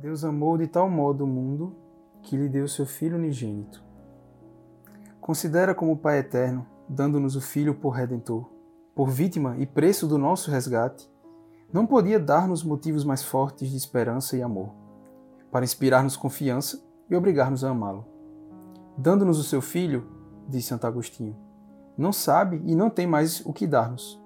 Deus amou de tal modo o mundo que lhe deu seu Filho unigênito. Considera como Pai eterno, dando-nos o Filho por redentor, por vítima e preço do nosso resgate, não podia dar-nos motivos mais fortes de esperança e amor, para inspirar-nos confiança e obrigar-nos a amá-lo. Dando-nos o seu Filho, diz Santo Agostinho, não sabe e não tem mais o que dar-nos.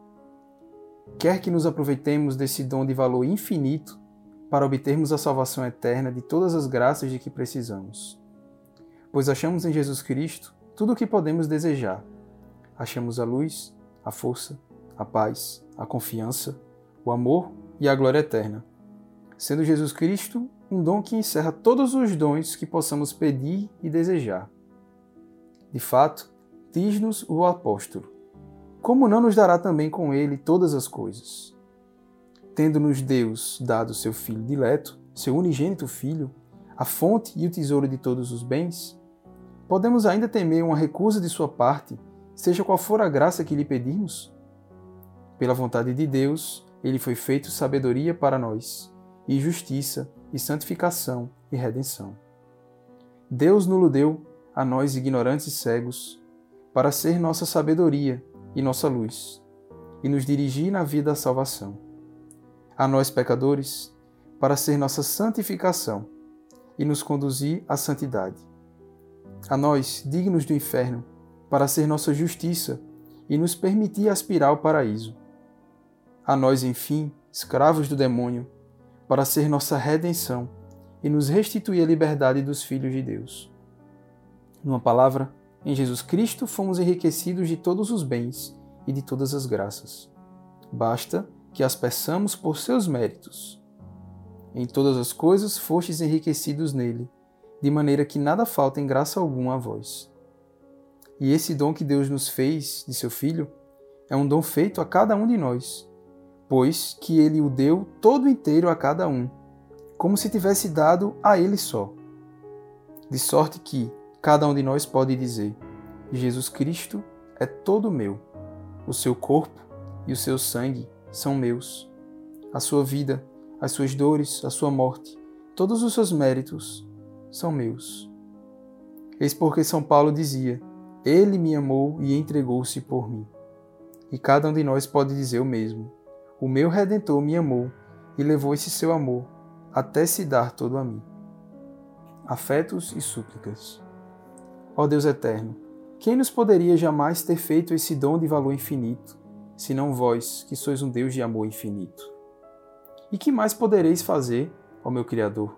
Quer que nos aproveitemos desse dom de valor infinito para obtermos a salvação eterna de todas as graças de que precisamos. Pois achamos em Jesus Cristo tudo o que podemos desejar. Achamos a luz, a força, a paz, a confiança, o amor e a glória eterna. Sendo Jesus Cristo um dom que encerra todos os dons que possamos pedir e desejar. De fato, diz-nos o apóstolo: Como não nos dará também com ele todas as coisas? Tendo-nos Deus dado seu Filho dileto, seu unigênito Filho, a fonte e o tesouro de todos os bens, podemos ainda temer uma recusa de sua parte, seja qual for a graça que lhe pedirmos? Pela vontade de Deus, ele foi feito sabedoria para nós, e justiça, e santificação, e redenção. Deus nulo deu a nós ignorantes e cegos, para ser nossa sabedoria e nossa luz, e nos dirigir na vida da salvação a nós pecadores, para ser nossa santificação e nos conduzir à santidade. A nós, dignos do inferno, para ser nossa justiça e nos permitir aspirar ao paraíso. A nós, enfim, escravos do demônio, para ser nossa redenção e nos restituir a liberdade dos filhos de Deus. Numa palavra, em Jesus Cristo fomos enriquecidos de todos os bens e de todas as graças. Basta que as peçamos por seus méritos. Em todas as coisas fostes enriquecidos nele, de maneira que nada falta em graça alguma a vós. E esse dom que Deus nos fez de seu Filho é um dom feito a cada um de nós, pois que ele o deu todo inteiro a cada um, como se tivesse dado a ele só. De sorte que cada um de nós pode dizer: Jesus Cristo é todo meu, o seu corpo e o seu sangue são meus. A sua vida, as suas dores, a sua morte, todos os seus méritos são meus. Eis porque São Paulo dizia: Ele me amou e entregou-se por mim. E cada um de nós pode dizer o mesmo: O meu redentor me amou e levou esse seu amor até se dar todo a mim. Afetos e súplicas. Ó Deus eterno, quem nos poderia jamais ter feito esse dom de valor infinito? Senão vós, que sois um Deus de amor infinito. E que mais podereis fazer, ó meu Criador,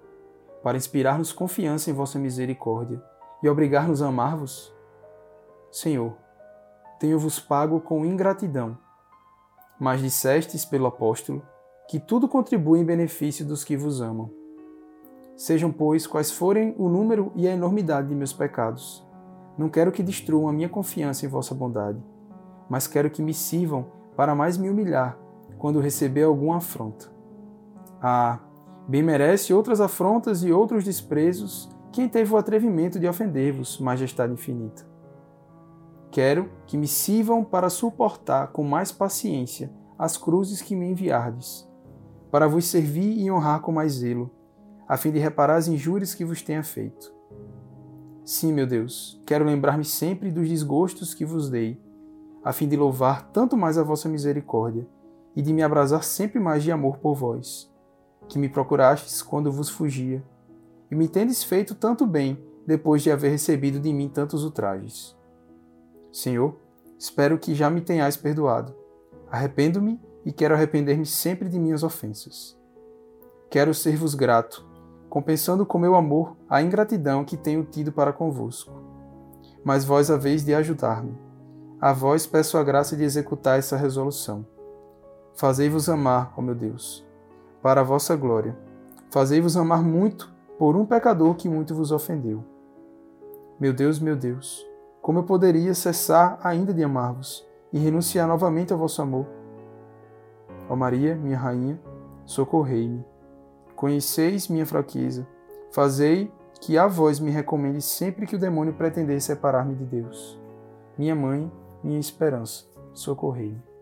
para inspirar-nos confiança em vossa misericórdia e obrigar-nos a amar-vos? Senhor, tenho-vos pago com ingratidão, mas dissestes pelo apóstolo que tudo contribui em benefício dos que vos amam. Sejam, pois, quais forem o número e a enormidade de meus pecados, não quero que destruam a minha confiança em vossa bondade mas quero que me sirvam para mais me humilhar quando receber alguma afronta. Ah, bem merece outras afrontas e outros desprezos quem teve o atrevimento de ofender-vos, Majestade infinita. Quero que me sirvam para suportar com mais paciência as cruzes que me enviardes, para vos servir e honrar com mais zelo, a fim de reparar as injúrias que vos tenha feito. Sim, meu Deus, quero lembrar-me sempre dos desgostos que vos dei a fim de louvar tanto mais a vossa misericórdia e de me abrasar sempre mais de amor por vós, que me procurastes quando vos fugia, e me tendes feito tanto bem depois de haver recebido de mim tantos ultrajes. Senhor, espero que já me tenhais perdoado. Arrependo-me e quero arrepender-me sempre de minhas ofensas. Quero ser-vos grato, compensando com meu amor a ingratidão que tenho tido para convosco. Mas vós haveis de ajudar-me a vós peço a graça de executar essa resolução. Fazei-vos amar, ó meu Deus, para a vossa glória. Fazei-vos amar muito por um pecador que muito vos ofendeu. Meu Deus, meu Deus, como eu poderia cessar ainda de amar-vos e renunciar novamente ao vosso amor? Ó Maria, minha rainha, socorrei-me. Conheceis minha fraqueza. Fazei que a vós me recomende sempre que o demônio pretender separar-me de Deus. Minha mãe, minha esperança, socorrei-me.